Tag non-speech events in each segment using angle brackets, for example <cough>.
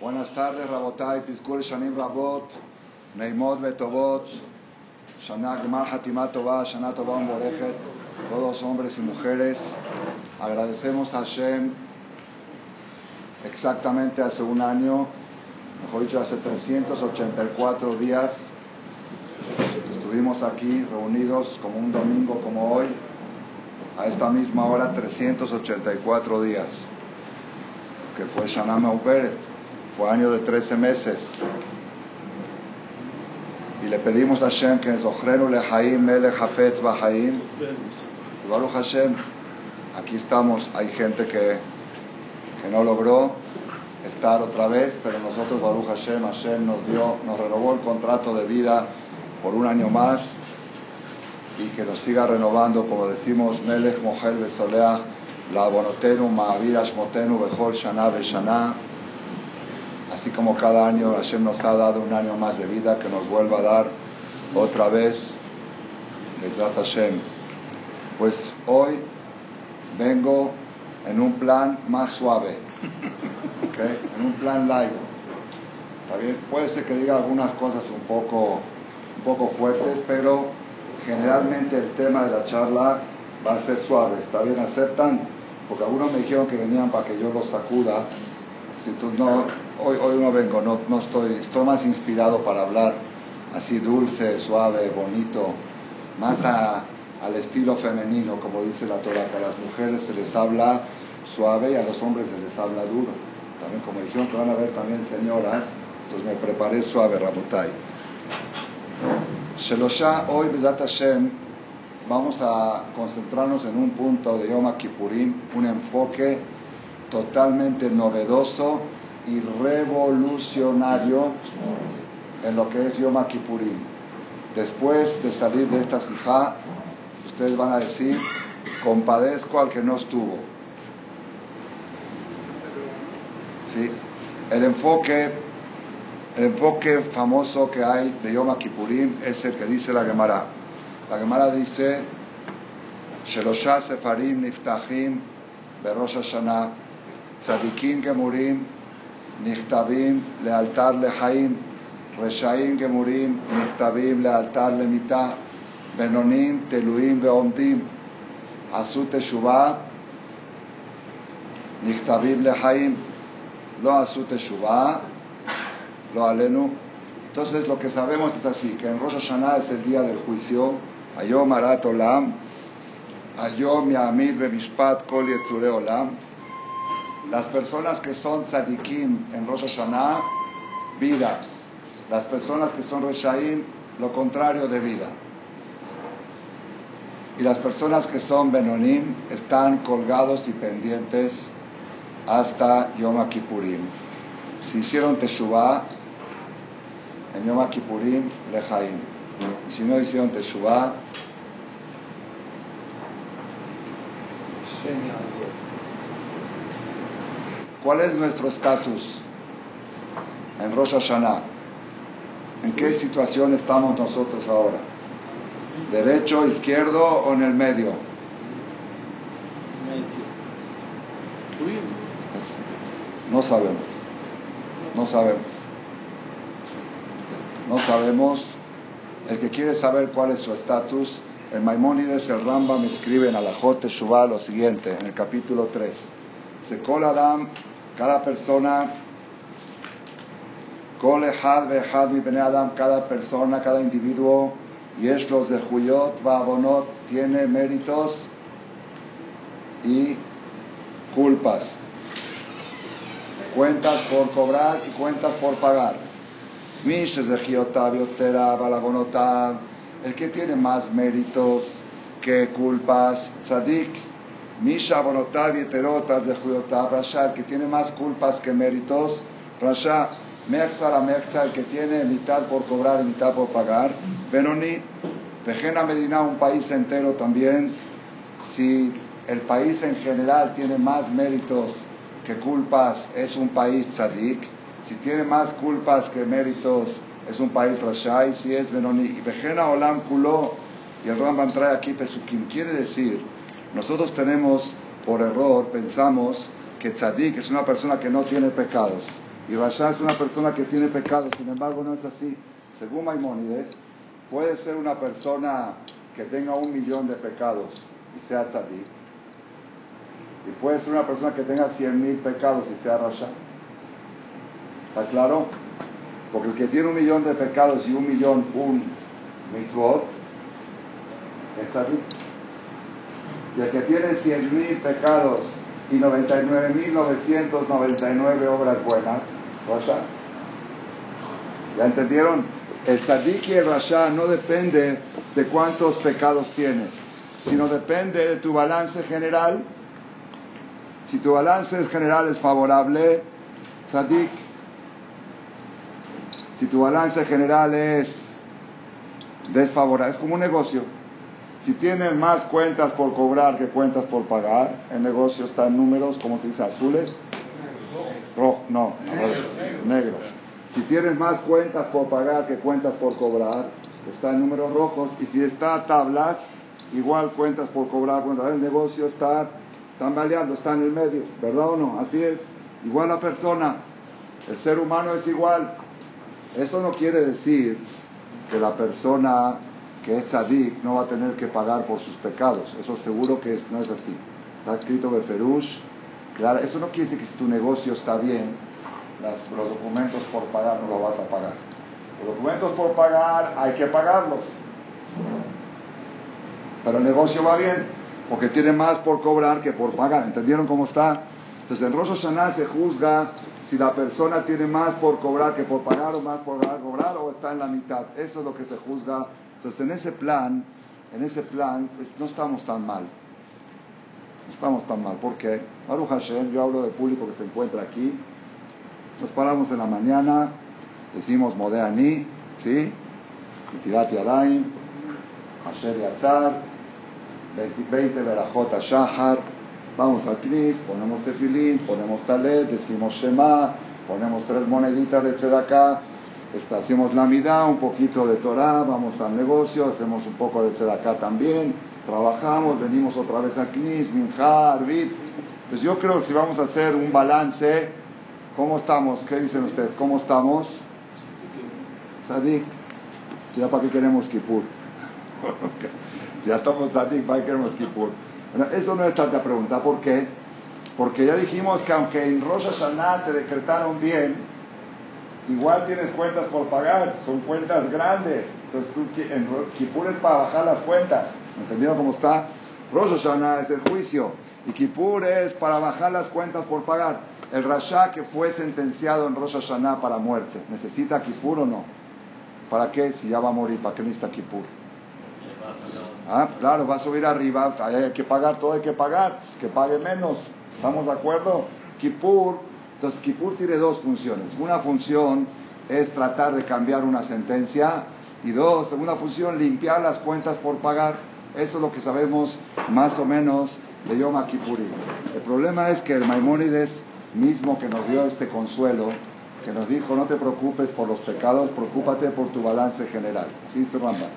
Buenas tardes, Rabotai, Tizkur Shanim Rabot, Neimot Betovot, Shana Hatimat Tova, Shana Tova todos hombres y mujeres. Agradecemos a Hashem exactamente hace un año, mejor dicho, hace 384 días. Estuvimos aquí reunidos como un domingo como hoy, a esta misma hora, 384 días, que fue Shana Meuberet fue año de 13 meses. Y le pedimos a Hashem que Zochrenu Lehaim Melech Hafetz Bahaim. Baruch Hashem, aquí estamos. Hay gente que, que no logró estar otra vez, pero nosotros, Baruch Hashem, Hashem nos dio, nos renovó el contrato de vida por un año más y que nos siga renovando, como decimos, Melech Mohel Besoleach, la Bonotenu, Ma'avir Ashmotenu, Bechol Shana Beshana. Así como cada año Hashem nos ha dado un año más de vida, que nos vuelva a dar otra vez, Bezrat Hashem. Pues hoy vengo en un plan más suave, ¿okay? en un plan light. Puede ser que diga algunas cosas un poco, un poco fuertes, pero generalmente el tema de la charla va a ser suave. ¿Está bien? ¿Aceptan? Porque algunos me dijeron que venían para que yo los sacuda. Tú no, hoy, hoy no vengo, no, no estoy, estoy más inspirado para hablar así dulce, suave, bonito, más al estilo femenino, como dice la Torah, que a las mujeres se les habla suave y a los hombres se les habla duro. También como dijeron que van a ver también señoras, entonces me preparé suave, Rabotai. Shelosha, hoy, Bezat Hashem, vamos a concentrarnos en un punto de Yom Kippurim, un enfoque totalmente novedoso y revolucionario en lo que es Yom Kippurim. Después de salir de esta sijá, ustedes van a decir, compadezco al que no estuvo. ¿Sí? El enfoque, el enfoque famoso que hay de Yom Kippurim es el que dice la Gemara. La Gemara dice, Shelosha Sefarim Niftahim Berosh Hashanah Tzadikim Gemurim נכתבים לאלתר לחיים, רשעים גמורים נכתבים לאלתר למיתה, בינונים תלויים ועומדים, עשו תשובה, נכתבים לחיים, לא עשו תשובה, לא עלינו. Entonces lo que sabemos es así, que en Rosh Hashanah es el día del juicio, היום הרת עולם, היום יעמיד במשפט כל יצורי עולם, las personas que son tzadikim en Rosh Hashanah, vida. Las personas que son reshaim, lo contrario de vida. Y las personas que son benonim están colgados y pendientes hasta Yom Kippurim. Si hicieron teshuvah, en Yom Kippurim, lejaim. Y si no hicieron teshuvah, ¿Cuál es nuestro estatus en Rosh Hashanah? ¿En qué situación estamos nosotros ahora? ¿Derecho, izquierdo o en el medio? No sabemos. No sabemos. No sabemos. El que quiere saber cuál es su estatus, el Maimónides, el Rambam escribe en Alajot Shuvah lo siguiente, en el capítulo 3. Sekol Adam cada persona, Adam, cada persona, cada individuo, y es los de Juyot, Babonot, tiene méritos y culpas. Cuentas por cobrar y cuentas por pagar. El que tiene más méritos que culpas, Tzadik Misha Bonotav y Terotas de Juyotav, Rasha, el que tiene más culpas que méritos, Rasha, Mechza la Mechza, el que tiene mitad por cobrar y mitad por pagar, Benoni, Tejena Medina, un país entero también, si el país en general tiene más méritos que culpas, es un país tzadik, si tiene más culpas que méritos, es un país Rasha, si es Benoni, y Vejena Olam Kulo, y el Rambam trae aquí Pesukim, quiere decir, nosotros tenemos, por error, pensamos que tzadik es una persona que no tiene pecados. Y Rasha es una persona que tiene pecado, sin embargo no es así. Según Maimónides, puede ser una persona que tenga un millón de pecados y sea tzadik. Y puede ser una persona que tenga cien mil pecados y sea Rasha. ¿Está claro? Porque el que tiene un millón de pecados y un millón, un mitzvot, es tzadik. Y el que tiene cien mil pecados y 99.999 obras buenas, Rasha. ¿Ya entendieron? El tzadik y el rasha no depende de cuántos pecados tienes, sino depende de tu balance general. Si tu balance general es favorable, tzadik. Si tu balance general es desfavorable, es como un negocio. Si tienes más cuentas por cobrar que cuentas por pagar, el negocio está en números, como se dice, azules. Rojo, no, negros. Si tienes más cuentas por pagar que cuentas por cobrar, está en números rojos. Y si está a tablas, igual cuentas por cobrar. Bueno, el negocio está tambaleando, está en el medio, ¿verdad o no? Así es. Igual la persona, el ser humano es igual. Eso no quiere decir que la persona que es sadik no va a tener que pagar por sus pecados. Eso seguro que no es así. Está escrito Beferush. Claro, eso no quiere decir que si tu negocio está bien, los documentos por pagar no los vas a pagar. Los documentos por pagar hay que pagarlos. Pero el negocio va bien, porque tiene más por cobrar que por pagar. ¿Entendieron cómo está? Entonces en Rosh se juzga si la persona tiene más por cobrar que por pagar o más por cobrar o está en la mitad. Eso es lo que se juzga. Entonces en ese plan, en ese plan, pues no estamos tan mal. No estamos tan mal. ¿Por qué? Baruch Hashem, yo hablo del público que se encuentra aquí. Nos paramos en la mañana, decimos Modeani, ¿sí? Tirat Yadayim, Asher Yatzar, 20 Berajot Shahar, vamos al Knis, ponemos tefilín, ponemos talet, decimos Shema, ponemos tres moneditas de hacemos la midá, un poquito de Torah, vamos al negocio, hacemos un poco de tzedakah también, trabajamos, venimos otra vez al Knis, Minjar, Arbit. Pues yo creo que si vamos a hacer un balance, ¿cómo estamos? ¿Qué dicen ustedes? ¿Cómo estamos? Sadik. ¿Ya para qué queremos Kippur? <laughs> si ya estamos Sadik, ¿para qué queremos Kippur? Bueno, eso no es tanta pregunta. ¿Por qué? Porque ya dijimos que aunque en Rosh Hashanah te decretaron bien, igual tienes cuentas por pagar, son cuentas grandes. Entonces tú, en Kippur es para bajar las cuentas. ¿Entendieron cómo está? Rosh Hashanah es el juicio y Kippur es para bajar las cuentas por pagar. El Rasha que fue sentenciado en Rosh Hashanah para muerte, ¿necesita Kippur o no? ¿Para qué? Si ya va a morir, ¿para qué necesita Kippur? Ah, claro, va a subir arriba, hay que pagar, todo hay que pagar, que pague menos. ¿Estamos de acuerdo? Kippur, entonces Kippur tiene dos funciones. Una función es tratar de cambiar una sentencia y dos, segunda función, limpiar las cuentas por pagar. Eso es lo que sabemos más o menos de Yom Kippur. El problema es que el Maimónides mismo que nos dio este consuelo, que nos dijo, no te preocupes por los pecados, preocúpate por tu balance general. Así dice Rambam.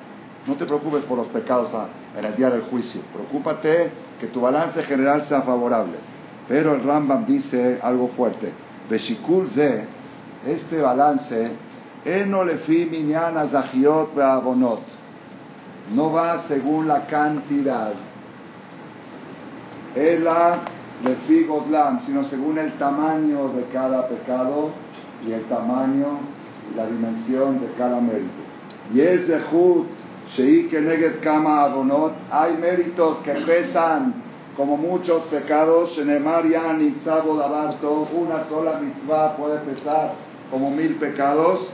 No te preocupes por los pecados en el día del juicio. Preocúpate que tu balance general sea favorable. Pero el Rambam dice algo fuerte. Beshikul ze, este balance. No va según la cantidad. Ela lefi godlam, sino según el tamaño de cada pecado y el tamaño y la dimensión de cada mérito. Y es de hay méritos que pesan como muchos pecados, una sola mitzvah puede pesar como mil pecados,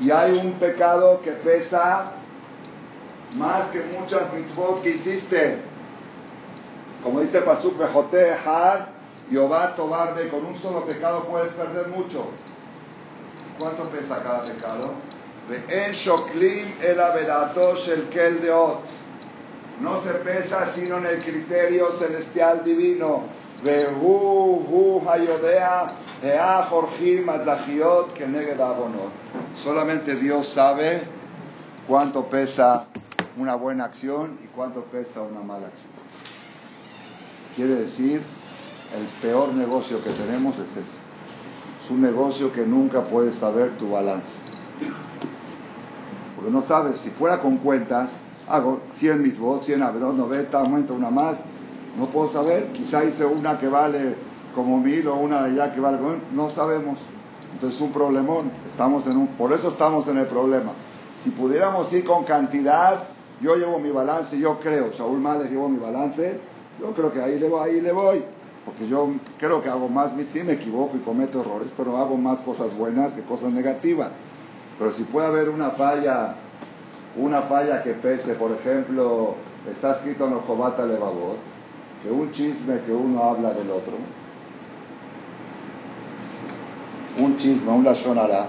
y hay un pecado que pesa más que muchas mitzvot que hiciste. Como dice Pasuk Bejote Had, Yobá Tobarde, con un solo pecado puedes perder mucho. ¿Cuánto pesa cada pecado? En Shoklim el el Kel Deot. No se pesa sino en el criterio celestial divino. Vehu Hu Hayodea Ea Jorjim Azahiot Keneged Abonot. Solamente Dios sabe cuánto pesa una buena acción y cuánto pesa una mala acción. Quiere decir el peor negocio que tenemos es ese. Es un negocio que nunca puedes saber tu balance. Porque no sabes, si fuera con cuentas, hago 100 mis votos, 100 dos 90, aumento una más, no puedo saber, quizá hice una que vale como mil o una de allá que vale como no sabemos. Entonces es un problemón, estamos en un, por eso estamos en el problema. Si pudiéramos ir con cantidad, yo llevo mi balance, yo creo, Saúl Males llevo mi balance, yo creo que ahí le voy, ahí le voy. Porque yo creo que hago más, sí me equivoco y cometo errores, pero hago más cosas buenas que cosas negativas. Pero si puede haber una falla, una falla que pese, por ejemplo, está escrito en el Jobata Levavot, que un chisme que uno habla del otro, un chisme, un lashonara,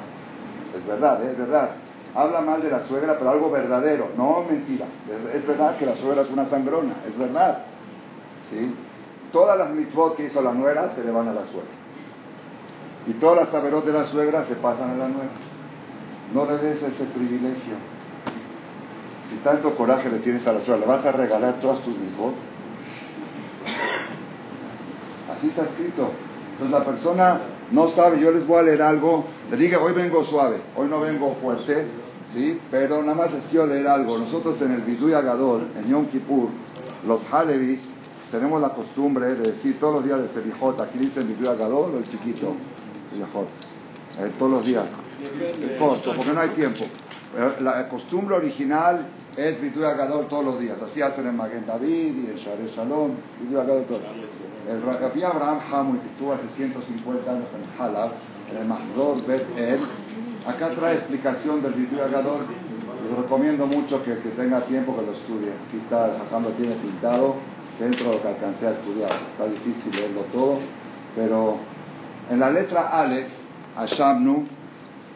es verdad, es verdad. Habla mal de la suegra, pero algo verdadero, no mentira. Es verdad que la suegra es una sangrona, es verdad. ¿Sí? Todas las mitzvot que hizo la nuera se le van a la suegra. Y todas las saberos de la suegra se pasan a la nuera. No le des ese privilegio. Si tanto coraje le tienes a la suegra, ¿le vas a regalar todas tus mitzvot? Así está escrito. Entonces la persona no sabe, yo les voy a leer algo, le dije, hoy vengo suave, hoy no vengo fuerte, ¿sí? Pero nada más les quiero leer algo. Nosotros en el Biduy Agador, en Yom Kippur, los Halevis, tenemos la costumbre de decir todos los días de Serijot, aquí dice el Biduy Agador el chiquito, Serijot, eh, todos los días, el costo, porque no hay tiempo. La costumbre original es Biduy Agador todos los días, así hacen en Magen David y en Share Shalom, Biduy Agador todos el Rabbi Abraham Hamoy, que estuvo hace 150 años en Halab, en el Mahzor Bet El, acá trae explicación del Biduy Agador. Les recomiendo mucho que el que tenga tiempo que lo estudie. Aquí está, el lo tiene pintado dentro de lo que alcancé a estudiar. Está difícil leerlo todo, pero en la letra Aleph, Ashamnu,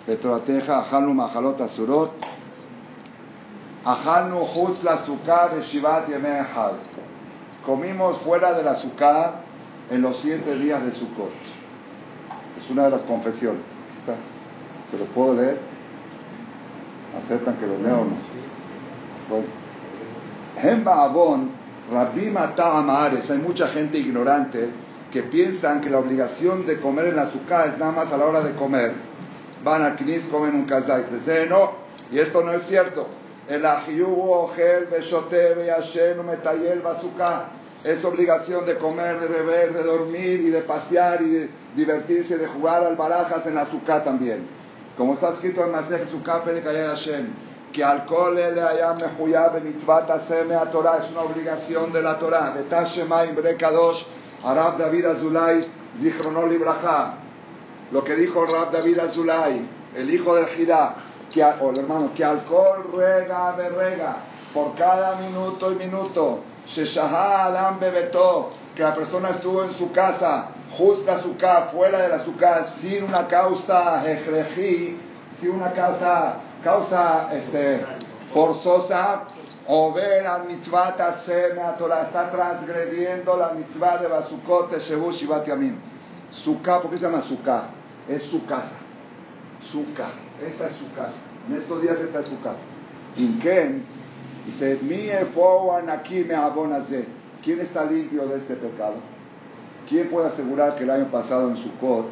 Petroateja, Ahalnu Mahalot Asurot, Ahalnu Chutz la Sukkah Shivat Yemei Comimos fuera de la Sukkah en los siete días de Sukkot. Es una de las confesiones. Está. ¿Se los puedo leer? ¿Aceptan que lo leo o no? Bueno. Hay mucha gente ignorante que piensan que la obligación de comer en la Sukkah es nada más a la hora de comer. Van al Knis, comen un kazait. Les no, y esto no es cierto. El ojel, beshote, beyashen, metayel, bazooka. Es obligación de comer, de beber, de dormir y de pasear y de divertirse, de jugar al barajas en azúcar también. Como está escrito en Masej Sukkah de Hashem, que alcohol le haya mejuyab mitzvat aseme a Torah, es una obligación de la Torah. Betashemaim brekadosh, Arab David Azulay, Zichronol Ibrahá. Lo que dijo Rab David Azulay, el hijo del Jirá, que, o el hermano, que alcohol rega, berrega, por cada minuto y minuto que la persona estuvo en su casa, justa su casa, fuera de la su casa, sin una causa ejrejí, sin una causa, causa este, forzosa, o ver a mitzvah está transgrediendo la mitzvah de Basukot Shebu Shivat Yamim. Sukkah, ¿por qué se llama Sukkah? Es su casa. Sukkah, esta es su casa. En estos días esta es su casa. Inken, Dice, mi aquí me abonaze. ¿Quién está limpio de este pecado? ¿Quién puede asegurar que el año pasado en Sukkot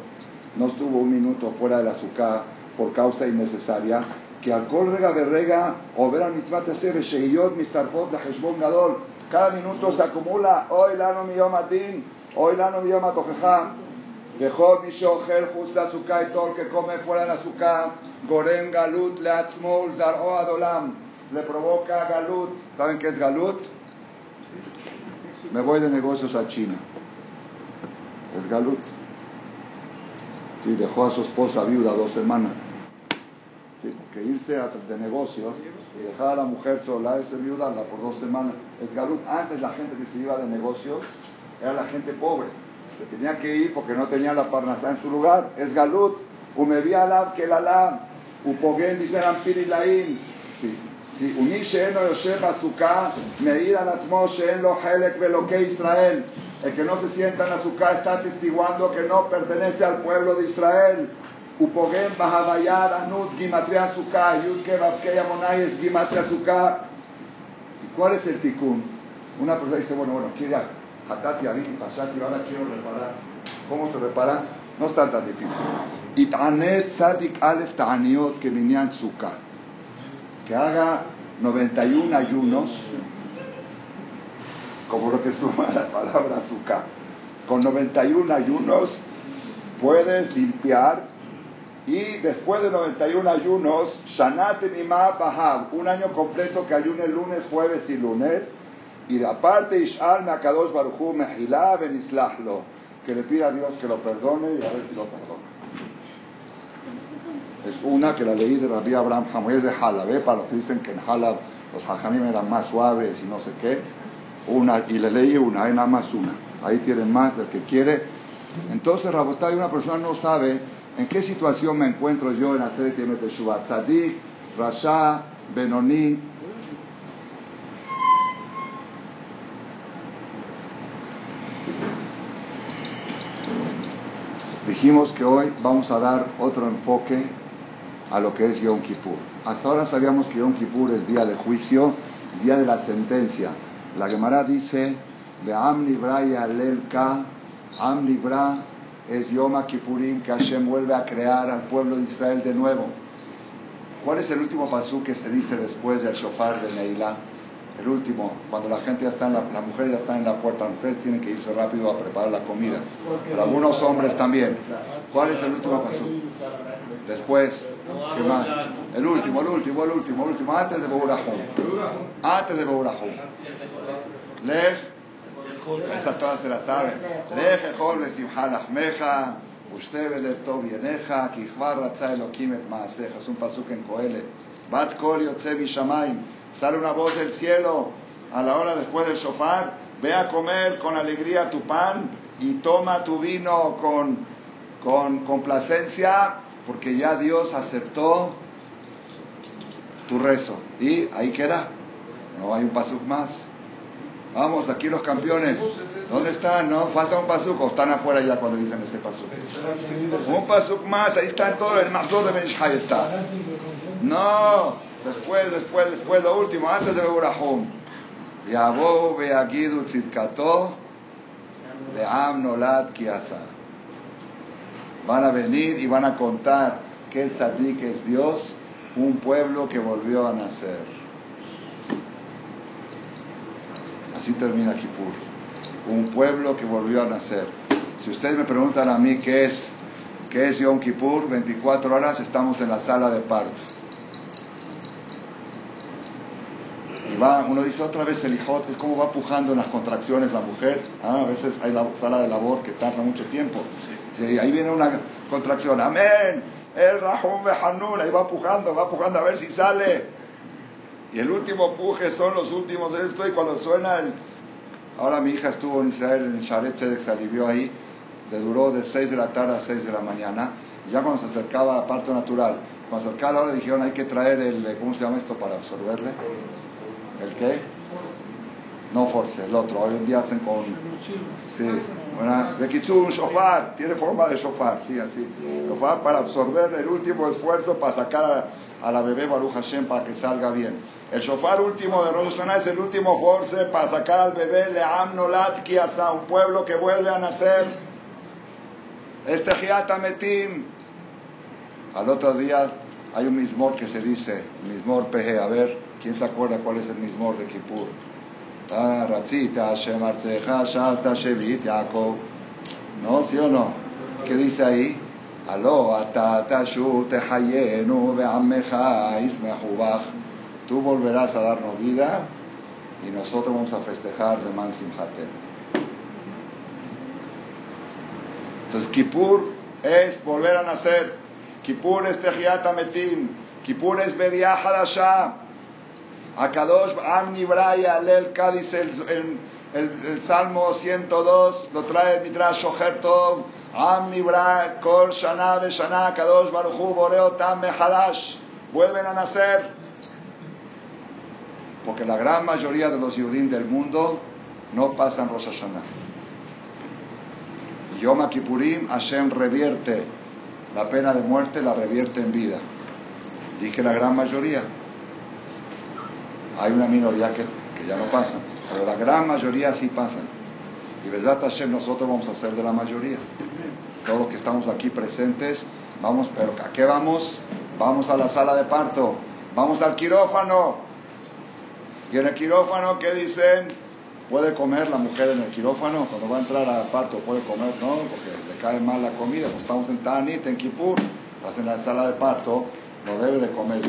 no estuvo un minuto fuera del azúcar por causa innecesaria? Que alcohol rega berrega o ver al mitzvah tesebe shehiyot mistarfot la heshbon gadol. Cada minuto se acumula. Hoy lano mi yom adin, hoy lano mi yom atojeja. Dejó mi shocher just la azúcar y todo el que come fuera del azúcar. Gorem galut leatzmol zar'o adolam le provoca galut. ¿Saben qué es galut? Me voy de negocios a China. Es galut. Sí, dejó a su esposa viuda dos semanas. Sí, porque irse de negocios y dejar a la mujer sola, ese viuda por dos semanas, es galut. Antes la gente que se iba de negocios era la gente pobre. Se tenía que ir porque no tenía la parnasá en su lugar. Es galut. Umevía alab que la Upogen dice pirilaim. Sí, ומי שאינו יושב בסוכה, מעיד על עצמו שאין לו חלק באלוקי ישראל. El que no se sienta en la sukkah está atestiguando que no pertenece al pueblo de Israel. Upogem Bahabayad Anut Gimatria Sukkah, Yudke Babkei Amonai es Gimatria Sukkah. ¿Y cuál es el tikkun? Una persona dice, bueno, bueno, quiere Hatati, Abit y Pashati, ahora quiero reparar. ¿Cómo se repara? No está tan difícil. Itanet Tzadik Alef Ta'aniot que Minyan Sukkah. Que haga 91 ayunos, como lo que suma la palabra Sukkah. Con 91 ayunos puedes limpiar y después de 91 ayunos, Shanat Nima Bahab, un año completo que ayune lunes, jueves y lunes. Y aparte, Ishal Makadosh Baruchu Mehilá Benislahlo, que le pida a Dios que lo perdone y a ver si lo perdona. Es una que la leí de Rabbi Abraham Hamoy, es de Halab, ¿eh? para los que dicen que en Halab los hajamim eran más suaves y no sé qué. Una, y le leí una, hay nada más una. Ahí tienen más, el que quiere. Entonces, Rabotay, una persona no sabe ¿En qué situación me encuentro yo en hacer de Shubat? Tzadik, Rasha, Benoni. Dijimos que hoy vamos a dar otro enfoque a lo que es Yom Kippur. Hasta ahora sabíamos que Yom Kippur es día de juicio, día de la sentencia. La Gemara dice, de Libra y Alelka, Am Libra es Yom Kippurim, que Hashem vuelve a crear al pueblo de Israel de nuevo. ¿Cuál es el último pasú que se dice después del shofar de Neilá? El último, cuando la gente ya está en la, mujer ya está en la puerta, las mujeres tienen que irse rápido a preparar la comida. Pero algunos hombres también. ¿Cuál es el último pasú? Después, ¿qué más? El último, el último, el último, el último, antes de Beurahum. Antes de Beurahum. Lej esa todas se la saben. Deje jol simha lahmeja, usted vele tov yeneja, ki chvar ratza elokim et maaseja. Es un pasuk en Coelet. Bat kol yotze shamaim. Sale una voz del cielo a la hora después del shofar. Ve a comer con alegría tu pan y toma tu vino con, con complacencia, porque ya Dios aceptó tu rezo. Y ahí queda. No hay un pasuk más. Vamos, aquí los campeones. ¿Dónde están? No, falta un pasuk. O están afuera ya cuando dicen ese pasuk. Un pasuk más, ahí está todo. El mazor de Benishai está. No, después, después, después, lo último, antes de Beburahum. Yabou beagidu tzidkato le'am nolad kiasa. Van a venir y van a contar que el tzadik es Dios, un pueblo que volvió a nacer. Así termina Kippur. Un pueblo que volvió a nacer. Si ustedes me preguntan a mí qué es, qué es Yom Kippur, 24 horas estamos en la sala de parto. Y uno dice otra vez el hijo, es como va pujando en las contracciones la mujer. Ah, a veces hay la sala de labor que tarda mucho tiempo. Y ahí viene una contracción. Amén. El Rahum Hanun, ahí va pujando, va pujando a ver si sale. Y el último puje son los últimos de esto. Y cuando suena el. Ahora mi hija estuvo en Israel, en Sharet Tzedek, se alivió ahí. Le duró de 6 de la tarde a 6 de la mañana. Y ya cuando se acercaba a parto natural, cuando se acercaba la hora dijeron hay que traer el. ¿Cómo se llama esto para absorberle? ¿El qué? No force, el otro. Hoy en día hacen con. Sí. Un shofar. Tiene forma de shofar, sí, así. Shofar para absorber el último esfuerzo para sacar a la bebé Baruch Hashem para que salga bien. El shofar último de Rosh es el último force para sacar al bebé Leam Nolat Kiasa, un pueblo que vuelve a nacer. Este Metim. Al otro día hay un mismor que se dice, mismor peje, a ver, ¿quién se acuerda cuál es el mismor de Kippur? ¿No? ¿Sí o no? ¿Qué dice ahí? Aló, Tú volverás a darnos vida y nosotros vamos a festejar Zeman. Entonces, Kippur es volver a nacer. Kippur es Tehiat Ametim. Kippur es Beriah Hadashah. Akadosh Am Nibraya Alel Kadis el, el, el, Salmo 102 lo trae el Midrash Shoher Tov. Am Kol Shana Shana Kadosh Baruchu Boreo Tam Mehalash. Vuelven a nacer. Porque la gran mayoría de los Yudim del mundo no pasan Rosh Hashanah. Yom Kippurim, Hashem revierte la pena de muerte, la revierte en vida. Dije la gran mayoría. Hay una minoría que, que ya no pasan, pero la gran mayoría sí pasan. Y verdad Hashem, nosotros vamos a ser de la mayoría. Todos los que estamos aquí presentes, vamos, pero ¿a qué vamos? Vamos a la sala de parto, vamos al quirófano. Y en el quirófano, ¿qué dicen? ¿Puede comer la mujer en el quirófano? Cuando va a entrar al parto, ¿puede comer? No, porque le cae mal la comida. Pues estamos en Tanit, en Kippur, estás en la sala de parto, no debe de comer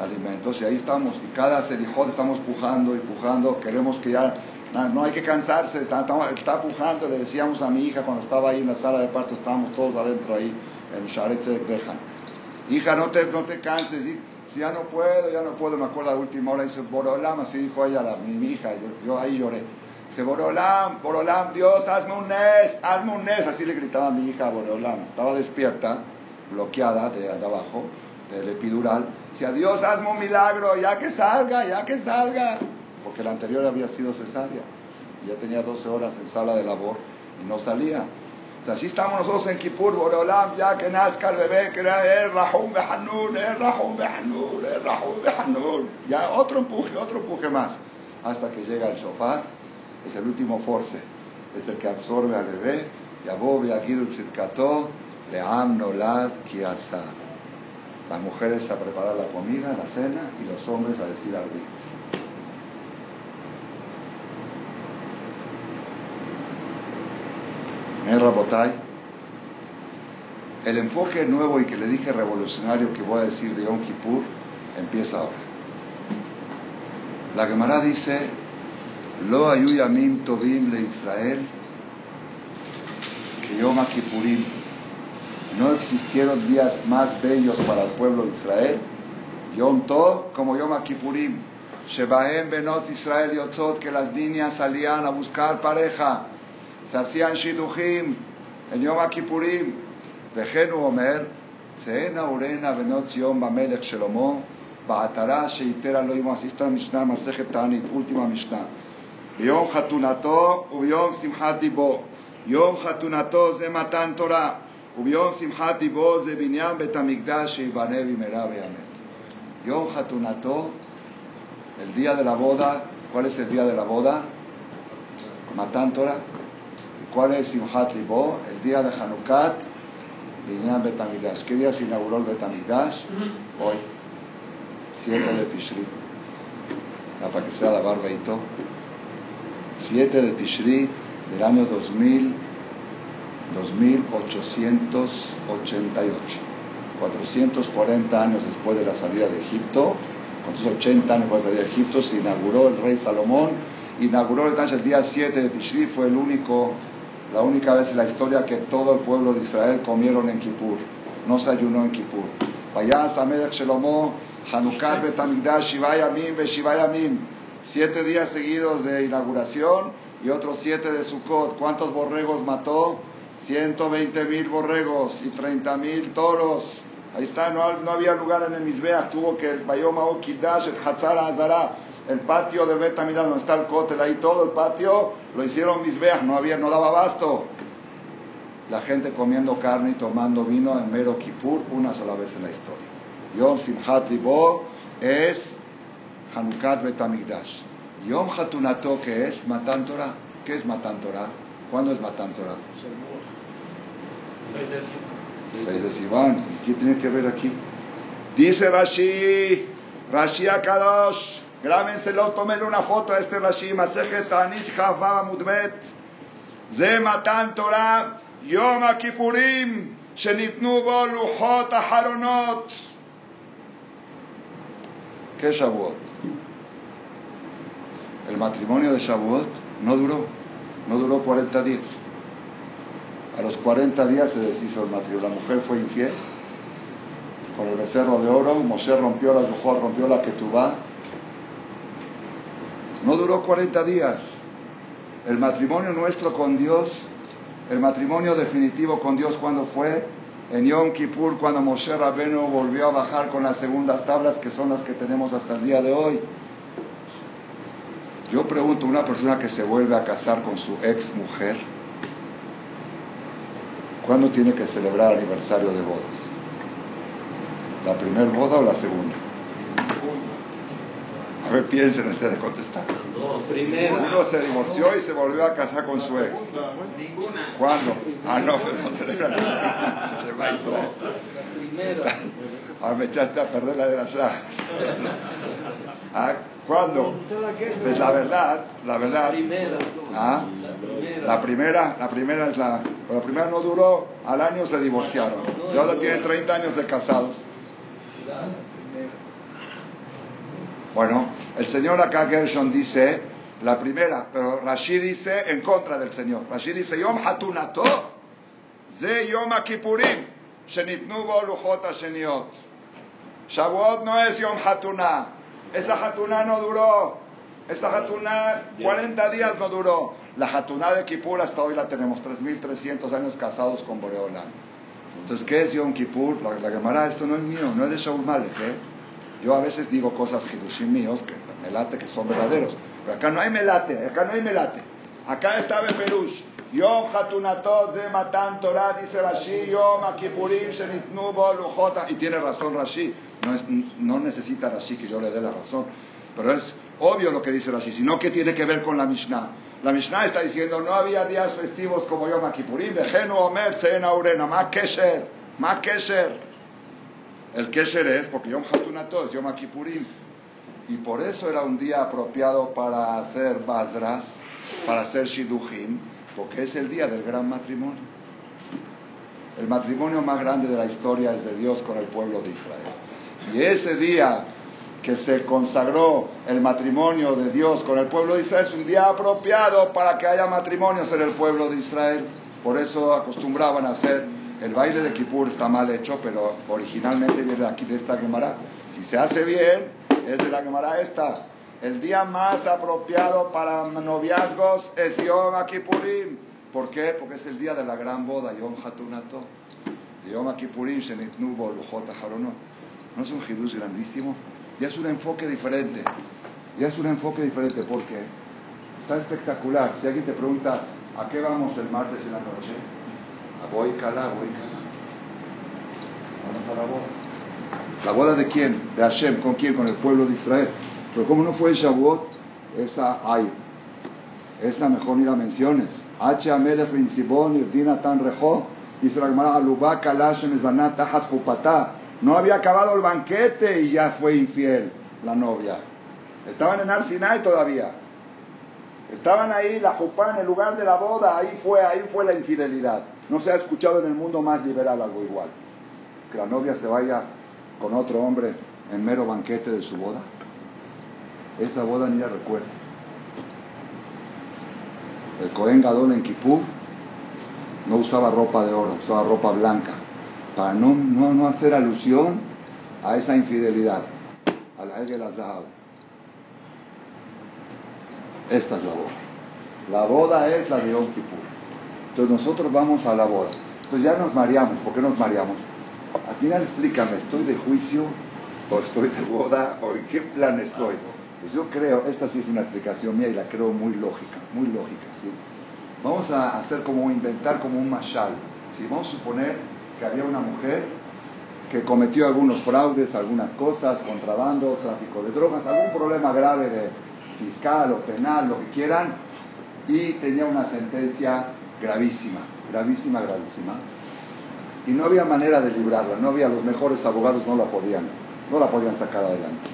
alimentos. Y ahí estamos, y cada selijot estamos pujando y pujando. Queremos que ya, no hay que cansarse, está, está, pujando. Le decíamos a mi hija cuando estaba ahí en la sala de parto, estábamos todos adentro ahí, en Sharet dejan. Hija, no te, no te canses. Si ya no puedo, ya no puedo, me acuerdo la última hora, dice Borolam, así dijo ella, la, mi, hija, yo, ahí lloré. Dice, Borolam, Borolam, Dios, hazme un nes, hazme un nes. Así le gritaba a mi hija Borolam. Estaba despierta, bloqueada de abajo, del epidural. Decía, Dios, hazme un milagro, ya que salga, ya que salga. Porque la anterior había sido cesárea. Ya tenía 12 horas en sala de labor y no salía así estamos nosotros en Kippur, Boreolam, ya que nazca el bebé, que era el Rahum Behanur, el Rahum Behanur, el Rahum Behanur. Ya otro empuje, otro empuje más. Hasta que llega el shofar, es el último force, es el que absorbe al bebé. Yabó Yagidu Tzidkato, Leam Nolad Kiasa. Las mujeres a preparar la comida, la cena, y los hombres a decir al el enfoque nuevo y que le dije revolucionario que voy a decir de Yom Kippur empieza ahora. La Gemara dice, Lo ayuyamim tovim le Israel, que Yom Kippurim no existieron días más bellos para el pueblo de Israel. Yom Tov como Yom Kippurim. Shebahem Benot Israel Yotzot, que las niñas salían a buscar pareja se hacían shiduchim en Yom Kippurim. וכן הוא אומר, צאנה ורנה בנות ציון במלך שלמה, בעטרה שיתר אלוהים, así está המשנה, מסכת תענית, אולטימה משנה. ביום חתונתו וביום שמחת דיבו. יום חתונתו זה מתן תורה, וביום שמחת דיבו זה בניין בית המקדש שיבנה במהרה ויאמן. יום חתונתו, el día de la boda, ¿cuál es el día de la boda? Matan Torah. ¿Cuál es Simchat Libo? El día de Hanukkot, Binyan Betamidash. ¿Qué día se inauguró el Betamidash? Hoy, 7 de Tishri. Para que sea la barba y todo. 7 de Tishri del año 2000, 2888. 440 años después de la salida de Egipto, 80 años después de la salida de Egipto, se inauguró el rey Salomón, inauguró el día 7 de Tishri, fue el único la única vez en la historia que todo el pueblo de Israel comieron en Kippur. No se ayunó en Kippur. Vayas Amelech Shelomo, Hanukkah Betamigdash, Shivayamim, Shivayamim. Siete días seguidos de inauguración y otros siete de Sukkot. ¿Cuántos borregos mató? 120 mil borregos y 30 mil toros. Ahí está, no, había lugar en el Mizbeach. Tuvo que el Bayoma Okidash, el Hatzar Azara, el patio del Betamigdash, donde está el cótel, ahí todo el patio, lo hicieron Misbeach, no había, no daba abasto. La gente comiendo carne y tomando vino en Mero Kippur una sola vez en la historia. Yom Simchat Libo es Hanukkah Betamigdash. Yom Hatunato, que es Matan Torah. ¿Qué es Matan Torah? ¿Cuándo es Matan Torah? 6 de Sivan. ¿Qué tiene que ver aquí? Dice Rashi, Rashi Akadosh, Grábenselo, tomen una foto a este Rashi, Masejet Tanit Chava Mudbet. זה מתן תורה, יום הכיפורים, שניתנו אחרונות. ¿Qué Shavuot? El matrimonio de Shavuot no duró, no duró 40 días. A los 40 días se deshizo el matrimonio. La mujer fue infiel con el becerro de oro. Moshe rompió la rompió la ketubá no duró 40 días. El matrimonio nuestro con Dios, el matrimonio definitivo con Dios, cuando fue? En Yom Kippur, cuando Moshe Rabeno volvió a bajar con las segundas tablas, que son las que tenemos hasta el día de hoy. Yo pregunto, una persona que se vuelve a casar con su ex mujer, ¿cuándo tiene que celebrar aniversario de bodas? ¿La primera boda o la segunda? A ver, piensen antes de contestar. Uno se divorció y se volvió a casar con su ex. Ninguna. ¿Cuándo? Ah, no, no celebra <laughs> Se va a Israel. Ahora me echaste a perder la de las llaves. ¿Ah? ¿Cuándo? Pues la verdad, la verdad. ¿Ah? La primera, la primera es la. la primera no duró, al año se divorciaron. Y ahora tienen 30 años de casados. Bueno, el señor acá Gershon dice, la primera, pero Rashi dice en contra del señor. Rashi dice, Yom Hatunato, Ze Yom Kippurim, Shenitnu Bo Luchot Sheniot. Shavuot no es Yom Hatuna. Esa Hatuna no duró. Esa Hatuna 40 días no duró. La Hatuna de Kippur hasta hoy la tenemos 3.300 años casados con Boreola. Entonces, ¿qué es Yom Kippur? La, la Gemara, esto no es mío, no es de Shaul Malek, ¿eh? Yo a veces digo cosas hidushim míos, que me late que son verdaderos. Pero acá no hay melate, acá no hay melate. Acá está Beperush. Yom Hatunatot de Matan Torah, dice Rashi, Yom Akipurim Shenitnu Lujota. Y tiene razón Rashi. No, es, no necesita Rashi que yo le dé la razón. Pero es obvio lo que dice Rashi. Sino que tiene que ver con la Mishnah. La Mishnah está diciendo, no había días festivos como Yom Kippurim, Vejenu Omer Tzen Aurena, Ma Kesher, Ma Kesher. El Kesher es porque Yom Hatunatot, Yom Kippurim. Y por eso era un día apropiado para hacer Basras, para hacer Shidujim, porque es el día del gran matrimonio. El matrimonio más grande de la historia es de Dios con el pueblo de Israel. Y ese día que se consagró el matrimonio de Dios con el pueblo de Israel es un día apropiado para que haya matrimonios en el pueblo de Israel. Por eso acostumbraban a hacer el baile de Kippur está mal hecho, pero originalmente viene de aquí de esta Gemara. Si se hace bien, es de la Gemara esta. El día más apropiado para noviazgos es Yom Kippurim. ¿Por qué? Porque es el día de la gran boda, Yom Hatunato. Yom Kippurim, Shenitnu Lujot Haronot. ¿No es un hidush grandísimo? Ya es un enfoque diferente. Ya es un enfoque diferente porque está espectacular. Si alguien te pregunta, ¿a qué vamos el martes en la noche? Voy cala, voy Vamos a la boda. ¿La boda de quién? De Hashem. ¿Con quién? Con el pueblo de Israel. Pero como no fue Shavuot, esa hay. Esa mejor ni la menciones. H. Amelech bin Sibon, Irdina Tan Rejo, Gemara, Alubá Kalashem Zanat Tahat No había acabado el banquete y ya fue infiel la novia. Estaban en Arsinai todavía. Estaban ahí, la Jupá, en el lugar de la boda, ahí fue, ahí fue la infidelidad. No se ha escuchado en el mundo más liberal algo igual. Que la novia se vaya con otro hombre en mero banquete de su boda. Esa boda ni la recuerdas. El Cohen Gadol en Kipú no usaba ropa de oro, usaba ropa blanca, para no, no, hacer alusión a esa infidelidad, a la Egel Azahab. Esta es la boda. La boda es la de Yom Kippur. Entonces nosotros vamos a la boda. Pues ya nos mareamos. ¿Por qué nos mareamos? Al final explícame, ¿estoy de juicio o estoy de boda o en qué plan estoy? Pues yo creo, esta sí es una explicación mía y la creo muy lógica, muy lógica, ¿sí? Vamos a hacer como inventar como un mashal, ¿sí? Vamos a suponer que había una mujer que cometió algunos fraudes, algunas cosas, contrabando, tráfico de drogas, algún problema grave de fiscal o penal, lo que quieran, y tenía una sentencia gravísima, gravísima, gravísima. Y no había manera de librarla, no había, los mejores abogados no la podían, no la podían sacar adelante.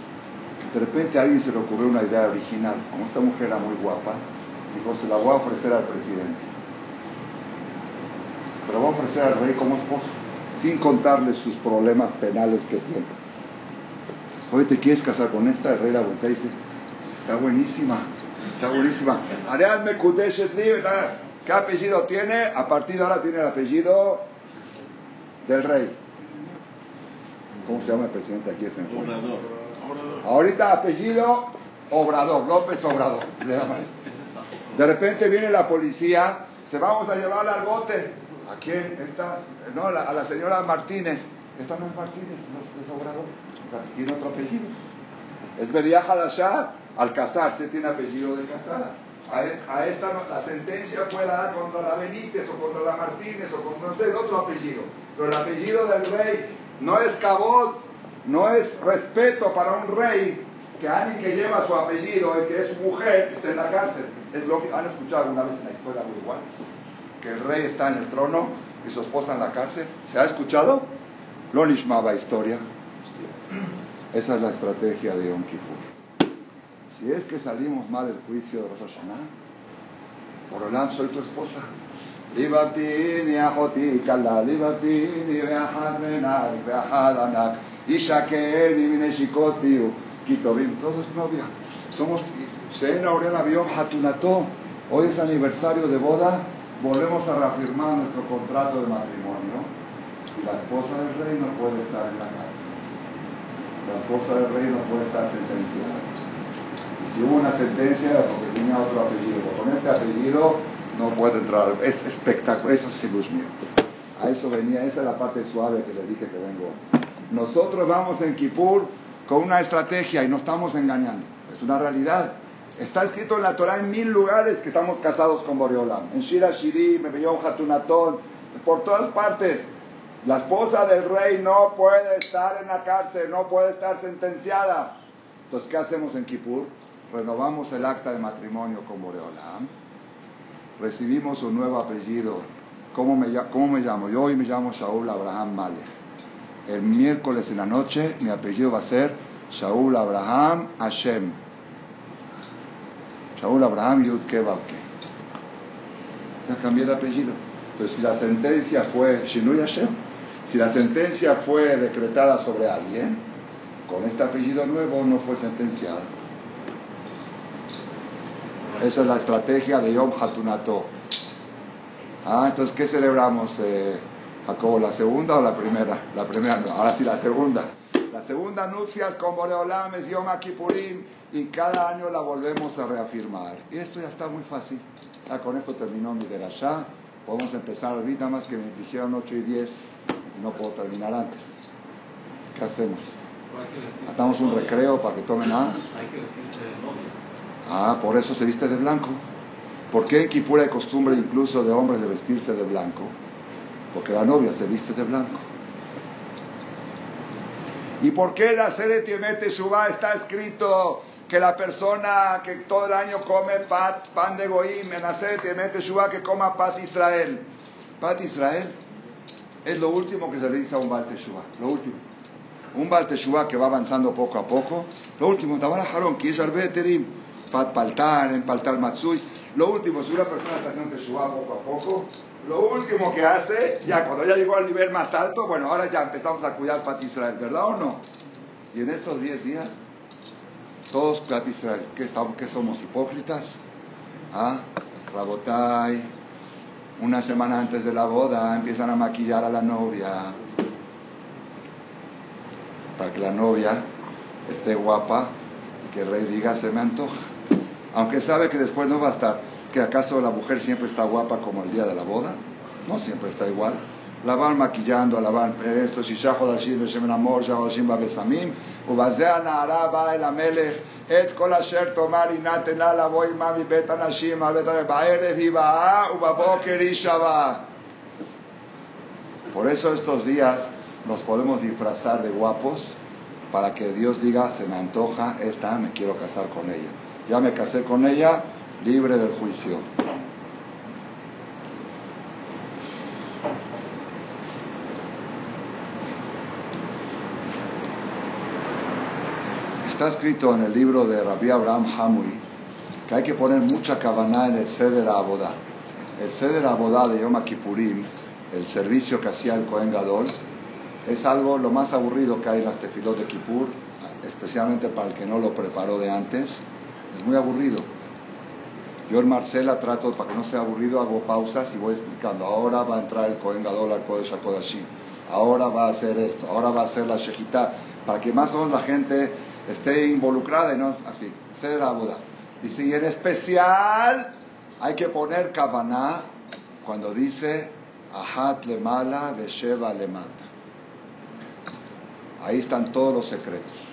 De repente a alguien se le ocurrió una idea original, como esta mujer era muy guapa, dijo, se la voy a ofrecer al presidente. La voy a ofrecer al rey como esposo, sin contarle sus problemas penales que tiene. Oye, ¿te quieres casar con esta? El rey la voltea y dice, está buenísima, está buenísima. Ariadne Kudeshet ¿Qué apellido tiene? A partir de ahora tiene el apellido del rey. ¿Cómo se llama el presidente aquí? Obrador. Ahorita apellido Obrador, López Obrador. De repente viene la policía, se vamos a llevar al bote. ¿A quién? Esta, no, a la señora Martínez. Esta no es Martínez, no es Obrador. tiene otro apellido. Es Beria Hadashah. Al casarse tiene apellido de casada a, esta la sentencia fue dada contra la Benítez o contra la Martínez o con no sé, otro apellido. Pero el apellido del rey no es cabot, no es respeto para un rey que alguien que lleva su apellido y que es su mujer esté en la cárcel. Es lo que han escuchado alguna vez en la historia muy igual que el rey está en el trono y su esposa en la cárcel. ¿Se ha escuchado? Lo nishmaba historia. Esa es la estrategia de Yom Kippur. Si es que salimos mal el juicio de Rosh Hashanah, Borolán, soy tu esposa. Todo es novia. Somos, Hoy es aniversario de boda volvemos a reafirmar nuestro contrato de matrimonio y la esposa del rey no puede estar en la cárcel. La esposa del rey no puede estar sentenciada. Y si hubo una sentencia, porque tenía otro apellido, con este apellido no puede entrar. Es espectacular, eso es Jesús mío. A eso venía, esa es la parte suave que le dije que vengo. Nosotros vamos en Kippur con una estrategia y no estamos engañando. Es una realidad. Está escrito en la Torah en mil lugares que estamos casados con Boreolam. En Shira Shirim, en Beyom Hatunatón, por todas partes. La esposa del rey no puede estar en la cárcel, no puede estar sentenciada. Entonces, ¿qué hacemos en Kippur? Renovamos el acta de matrimonio con Boreolam recibimos un nuevo apellido. ¿Cómo me, cómo me llamo? Yo hoy me llamo Shaul Abraham Malek. El miércoles en la noche mi apellido va a ser Shaul Abraham Hashem. Shaul Abraham Yud Kebabke. Ya cambié de apellido. Entonces, si la sentencia fue Shinui Hashem, si la sentencia fue decretada sobre alguien, con este apellido nuevo no fue sentenciada. Esa es la estrategia de Yom Hatunato. Ah, entonces, ¿qué celebramos, eh, Jacobo? ¿La segunda o la primera? La primera, no. Ahora sí, la segunda. La segunda nupcias con Boreolam es Yom Kippurim y cada año la volvemos a reafirmar. Y esto ya está muy fácil. Ya con esto terminó mi derashá. Podemos empezar ahorita, más que me dijeron 8 y 10 y no puedo terminar antes. ¿Qué hacemos? Atamos un recreo para que tomen a. Hay que vestirse de novia. Ah, por eso se viste de blanco. ¿Por qué en Kipur hay costumbre incluso de hombres de vestirse de blanco? Porque la novia se viste de blanco. ¿Y por qué en la sede Tiemete Shubá está escrito que la persona que todo el año come pat, pan de Goim, en la sede Tiemete Shubá que coma pat Israel? Pat Israel es lo último que se le dice a un Baal Teshuvah, lo último. Un Baal Teshuvah que va avanzando poco a poco, lo último, Tabara Haron, que es paltar, empaltar matsui. Lo último, si una persona está haciendo teshuva poco a poco, lo último que hace, ya cuando ya llegó al nivel más alto, bueno, ahora ya empezamos a cuidar Pat Israel, ¿verdad o no? Y en estos 10 días, todos Pat Israel, ¿qué, estamos, ¿qué somos? ¿Hipócritas? ¿Ah? Rabotai, una semana antes de la boda empiezan a maquillar a la novia para que la novia esté guapa y que el rey diga se me antoja aunque sabe que después no va a estar, que acaso la mujer siempre está guapa como el día de la boda, no siempre está igual. La van maquillando, la van esto, Shisha Hodashim, Beshem Amor, Shisha Hodashim, Babesamim, Ubazea Naharaba, El Amelech, Et Kol Asher Tomar, Inatela, La Boy, Mavi, Bet Anashim, Bet Baerev, Ibaa, Ubaboker, Ishaba. Por eso estos días nos podemos disfrazar de guapos para que Dios diga, se me antoja esta, me quiero casar con ella. Ya me casé con ella, libre del juicio. Está escrito en el libro de Rabbi Abraham Hamui que hay que poner mucha cabana en el Seder Abodá. El Seder Abodá de Yom Kippurim, el servicio que hacía el Kohen Gadol, es algo lo más aburrido que hay en las tefilot de Kippur, especialmente para el que no lo preparó de antes es muy aburrido. Yo en Marcela trato, para que no sea aburrido, hago pausas y voy explicando. Ahora va a entrar el Cohen Gadol al Kodesh HaKodashim. Ahora va a hacer esto. Ahora va a hacer la Shejitá. Para que más o menos la gente esté involucrada y no así. Ser la boda. Dice, y en especial hay que poner Kavaná cuando dice Ahat le mala, Besheva le mata. Ahí están todos los secretos.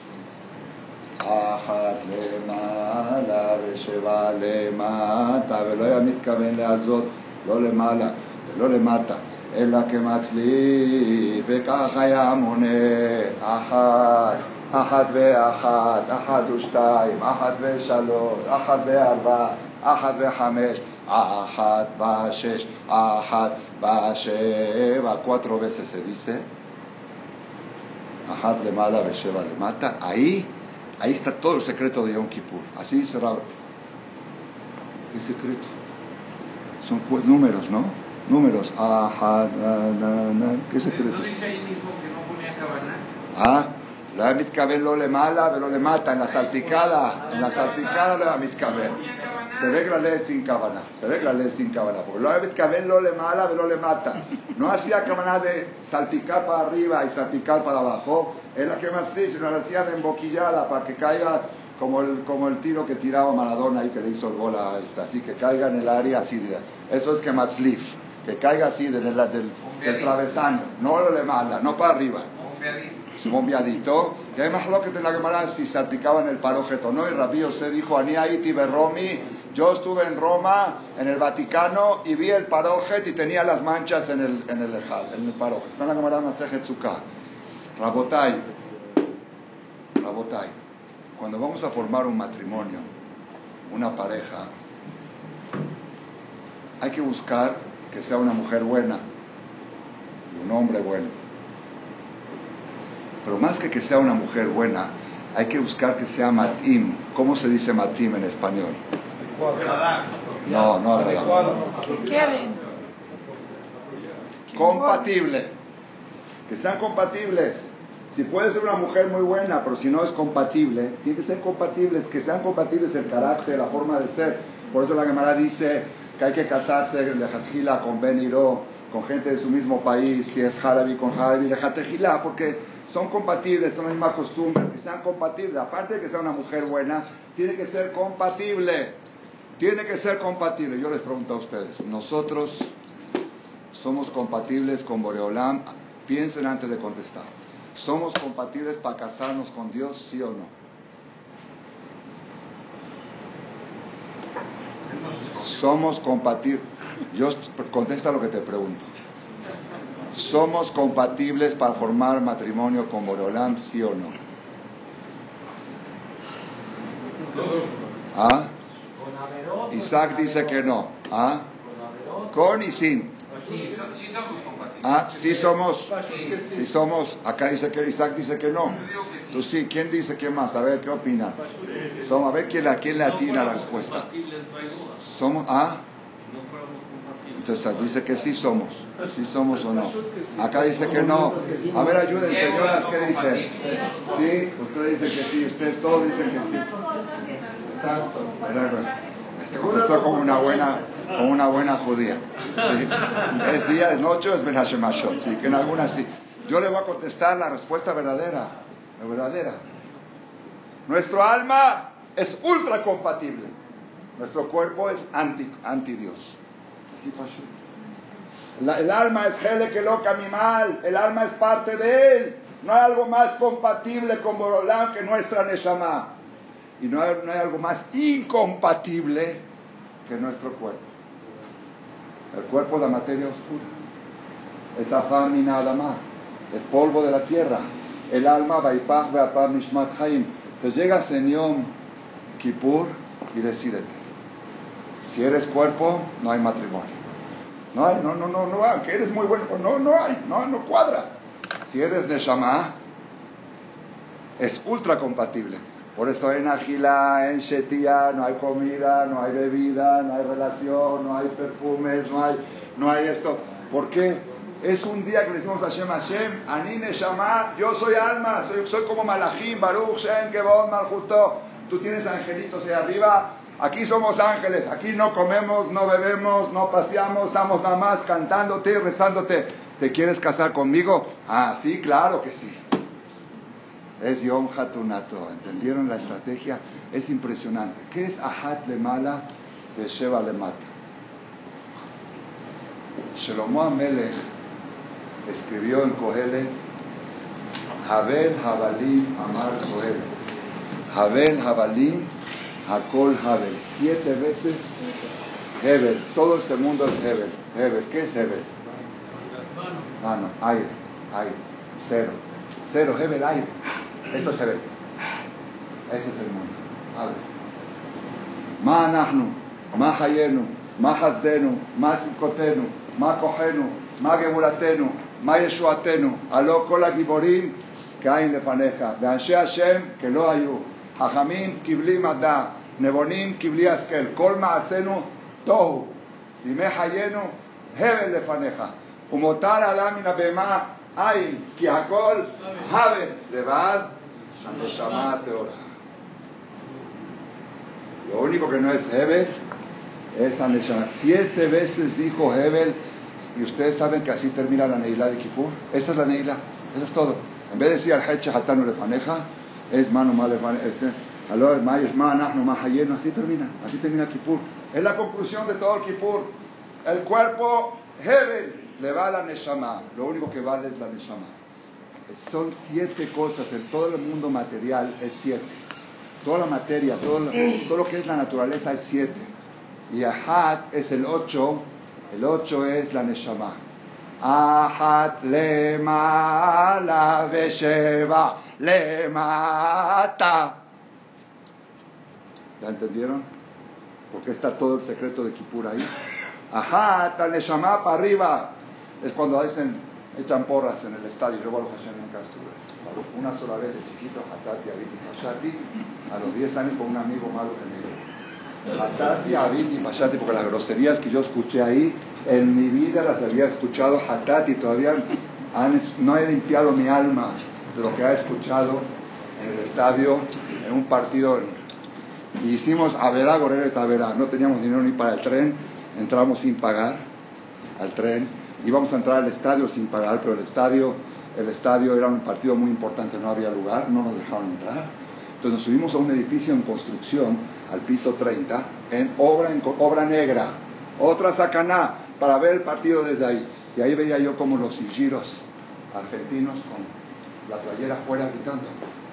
אחת למעלה ושבע למטה, ולא היה מתכוון לעזות לא למעלה ולא למטה, אלא כמצליף, וכך היה מונה אחת, אחת ואחת, אחת ושתיים, אחת ושלוש, אחת וארבע, אחת וחמש, אחת ושש, אחת ושבע, se dice, אחת למעלה ושבע למטה, ahí, ahí está todo el secreto de Yom Kippur, así dice Rab. ¿Qué secreto? Son números, ¿no? Números, ajá, na, na. ¿qué secreto? ¿No dice ahí mismo que no ponía cabana? Ah, la mitkaben lo le mala, pero le mata en la salpicada, en la salpicada de la mitkaben. Se ve que la ley sin cabana, se ve que la ley sin cabana, porque lo mitkaben lo le mala, pero le mata. No hacía cabana de salpicar para arriba y salpicar para abajo, es la que más triste, no la hacía de emboquillada para que caiga como el, como el tiro que tiraba Maradona y que le hizo el gol a esta, así que caiga en el área así de, eso es que matzlif, que caiga así del, del, del travesaño, no lo le mala, no para arriba su bombeadito. Y además lo que te la Gemara si salpicaba en el parojeto, ¿no? Y Rabío se dijo, Aniaiti Berromi, yo estuve en Roma, en el Vaticano, y vi el parojet y tenía las manchas en el, en el lejal, en el parojet. Está en la Gemara Masejetzuka. Rabotai, Rabotai, cuando vamos a formar un matrimonio, una pareja, hay que buscar que sea una mujer buena y un hombre bueno. Pero más que que sea una mujer buena, hay que buscar que sea matim. ¿Cómo se dice matim en español? No, no Compatible. Que sean compatibles. Si puede ser una mujer muy buena, pero si no es compatible, tiene que ser compatibles, que sean compatibles el carácter, la forma de ser. Por eso la Gemara dice que hay que casarse de Jatjila con Beniro, con gente de su mismo país, si es Jarabi con Jarabi de Jatjila, porque son compatibles, son las mismas costumbres, que sean compatibles. Aparte de que sea una mujer buena, tiene que ser compatible. Tiene que ser compatible. Yo les pregunto a ustedes, ¿nosotros somos compatibles con Boreolam? Piensen antes de contestar. ¿Somos compatibles para casarnos con Dios, sí o no? Somos compatibles. Yo contesta lo que te pregunto. ¿Somos compatibles para formar matrimonio con Borolam, sí o no? ¿Ah? Isaac dice que no. ¿Ah? Con y sin. Ah, sí somos. Sí somos. Acá dice que Isaac dice que no. Tú sí. ¿Quién dice qué más? A ver, ¿qué opina? Somos, a ver quién, quién le atina la respuesta. Somos. ¿Ah? Entonces dice que sí somos, sí somos o no. Acá dice que no. A ver, ayuden, señoras, ¿qué dicen? Sí, ustedes dicen que sí, ustedes todos dicen que sí. Exacto. Este contestó como una buena, como una buena judía. Es día, es noche, es Ben. Sí, en algunas sí. Yo le voy a contestar la respuesta verdadera. La verdadera. Nuestro alma es ultra compatible. Nuestro cuerpo es anti, anti Dios el alma es Hele que loca mi mal, el alma es parte de él. No hay algo más compatible con Borolán que nuestra Neshama. Y no hay, no hay algo más incompatible que nuestro cuerpo. El cuerpo es la materia oscura. Es afán y nada más. Es polvo de la tierra. El alma, Vaipach, Veapar, Nishmat Haim. Entonces llega Señor Kippur y decídete. Si eres cuerpo, no hay matrimonio. No hay, no, no, no, no hay. Que eres muy bueno, no, no hay, no, no cuadra. Si eres de Shama, es ultra compatible. Por eso en Agila, en Shetia, no hay comida, no hay bebida, no hay relación, no hay perfumes, no hay, no hay esto. ¿Por qué? Es un día que le decimos a Hashem, Hashem, Anine Shama, yo soy alma, soy, como Malachim, Baruch, Shem, Kebon, Maljuto. Tú tienes angelitos ahí arriba, Aquí somos ángeles, aquí no comemos, no bebemos, no paseamos, estamos nada más cantándote y rezándote. ¿Te quieres casar conmigo? Ah, sí, claro que sí. Es Yom Hatunato. ¿Entendieron la estrategia? Es impresionante. ¿Qué es Ahat le mala de Sheba le mata? Shelomo Amelech escribió en Kohelet Habel Habalim Amar Kohelet. Habel Habalim Hakol Hebel, siete veces Hebel, todo este mundo es Hebel. Hebel, ¿qué es Hebel? Ah, no, aire, aire, cero, cero, Hebel, aire. Esto se ve. Ese es el mundo. Abre. Ma nahnu, ma hayenu, ma hasdenu, ma simkotenu, ma kohenu, ma geburatenu, ma yeshuatenu, alo kol הגיבורים כאין לפניך, ואנשי השם כלא היו, חכמים כבלי מדע, נבונים כבלי השכל, כל מעשינו תוהו, ימי חיינו הבל לפניך, ומותר עלה מן הבהמה Ay, ki hakol, haber, levad, Lo único que no es Hebel es Aneshama. Siete veces dijo Hebel, y ustedes saben que así termina la Neila de Kippur. Esa es la Neila, eso es todo. En vez de decir al Hecha Hatanu Lefaneja, es mano mal, alor, mayos, manahno, mahayeno, así termina, así termina Kippur. Es la conclusión de todo el Kippur. El cuerpo Hebel le va la Neshama, lo único que vale es la Neshama. Son siete cosas, en todo el mundo material es siete. Toda la materia, todo lo, todo lo que es la naturaleza es siete. Y Ahat es el ocho, el ocho es la Neshama. Ahat lemala vesheva lemata. ¿Ya entendieron? Porque está todo el secreto de Kippur ahí. Ahat, la Neshama para arriba. Es cuando dicen, echan porras en el estadio. Yo, Baruch Hashem, nunca estuve. Una sola vez de chiquito, Hatati, Abiti, Pashati, a los 10 años con un amigo malo que me dio. Hatati, Abiti, Pashati, porque las groserías que yo escuché ahí, en mi vida las había escuchado Hatati, todavía no he limpiado mi alma de lo que he escuchado en el estadio, en un partido. y hicimos Averá, Gorera y Tavera. No teníamos dinero ni para el tren, entramos sin pagar al tren. Íbamos a entrar al estadio sin pagar, pero el estadio, el estadio era un partido muy importante, no había lugar, no nos dejaron entrar. Entonces nos subimos a un edificio en construcción, al piso 30, en obra, en obra negra, otra sacaná, para ver el partido desde ahí. Y ahí veía yo como los sigiros argentinos con la playera afuera gritando,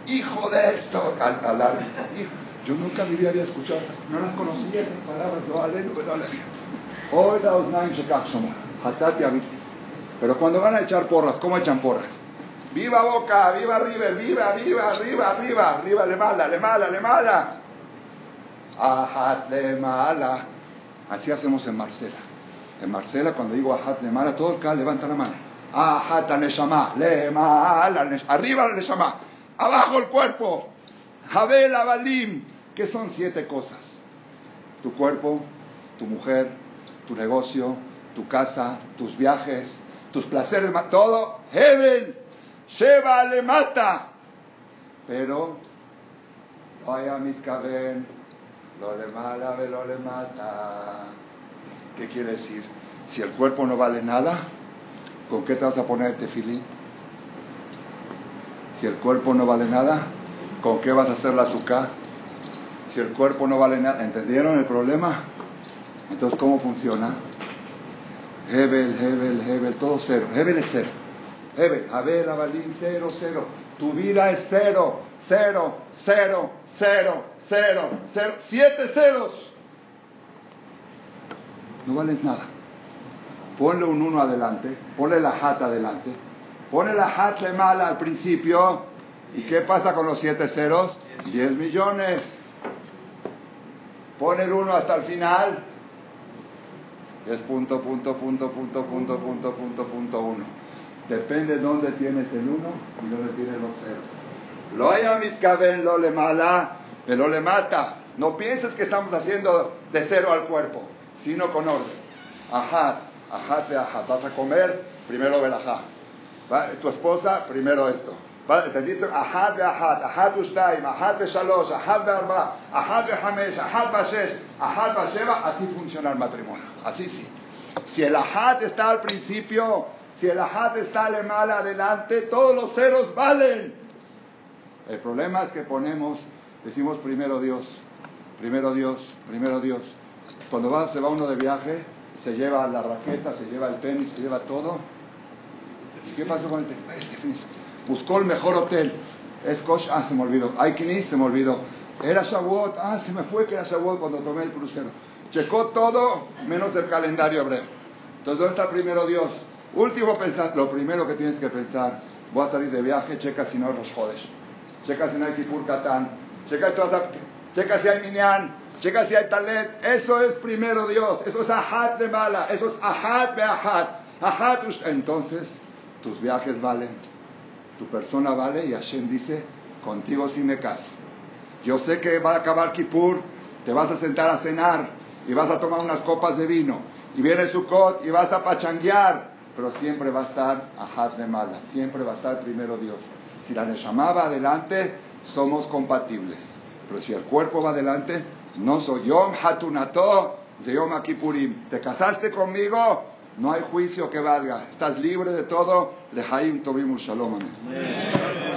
hijo de esto, al, al árbitro, Yo nunca en mi vida había escuchado esas, no las conocía esas palabras, no aleno, no Hoy Pero cuando van a echar porras, ¿cómo echan porras? Viva Boca, viva River, viva, viva, arriba, arriba, arriba, le mala, le mala, le mala. Ajat le mala. Así hacemos en Marcela. En Marcela, cuando digo ajat le mala, todo el cal levanta la mano. Ajat neshama, le mala, arriba la neshama, abajo el cuerpo. Jabel abalim, que son siete cosas. Tu cuerpo, tu mujer, tu negocio, tu casa, tus viajes, tus placeres, todo, Hebel, Sheba le mata. Pero, vaya mitkaven, lo le mala, lo le mata. ¿Qué quiere decir? Si el cuerpo no vale nada, ¿con qué te vas a poner tefilín? Si el cuerpo no vale nada, ¿con qué vas a hacer la azúcar? Si el cuerpo no vale nada, ¿entendieron el problema? Entonces, ¿cómo funciona? Hebel, Hebel, Hebel, todo cero. Hebel es cero. Hebel, Abel, Abalín, cero, cero. Tu vida es cero, cero, cero, cero, cero, cero. Siete ceros. No vales nada. Ponle un uno adelante, ponle la hat adelante, ponle la le mala al principio. ¿Y qué pasa con los siete ceros? Diez millones. Pon el uno hasta el final, es punto, punto, punto, punto, punto, punto, punto, punto uno. Depende dónde tienes el uno y dónde tienes los ceros. Lo haya mitcaben, lo le mala, pero le mata. No pienses que estamos haciendo de cero al cuerpo, sino con orden. Ajá, ajá, ajá. Vas a comer, primero ver verajá. Tu esposa, primero esto. Ahad Ustaim, Ahad de Shalosh, Ahad de Arba, Ahad de Hamesh, Ahad Bashesh, Ahad Basheva, así funciona el matrimonio. Así sí. Si el Ahad está al principio, si el Ahad está mal adelante, todos los ceros valen. El problema es que ponemos, decimos primero Dios, primero Dios, primero Dios. Cuando va, se va uno de viaje, se lleva la raqueta, se lleva el tenis, se lleva todo. ¿Y qué pasa con el tenis? Buscó el mejor hotel. Es Kosh, ah, se me olvidó. Aikini, se me olvidó. Era Shavuot, ah, se me fue que era Shavuot cuando tomé el crucero. Checó todo menos el calendario hebreo. Entonces, ¿dónde está primero Dios? Último pensar, lo primero que tienes que pensar, voy a salir de viaje, checa si no los jodes. checa si no hay Kipur Katán, checa, checa si hay Minyan, checa si hay Talet. Eso es primero Dios, eso es Ahat de Mala, eso es Ahat de Ahat. Ahat, entonces tus viajes valen, tu persona vale y Hashem dice, contigo sí me caso. Yo sé que va a acabar Kippur, te vas a sentar a cenar y vas a tomar unas copas de vino y viene Sukkot y vas a pachanguear, pero siempre va a estar Ahat de Mala, siempre va a estar primero Dios. Si la Neshama va adelante, somos compatibles. Pero si el cuerpo va adelante, no soy Yom Hatunato, Yom Kippurim. ¿Te casaste conmigo? No hay juicio que valga. Estás libre de todo. Lehaim Tobim Shalom. Amén.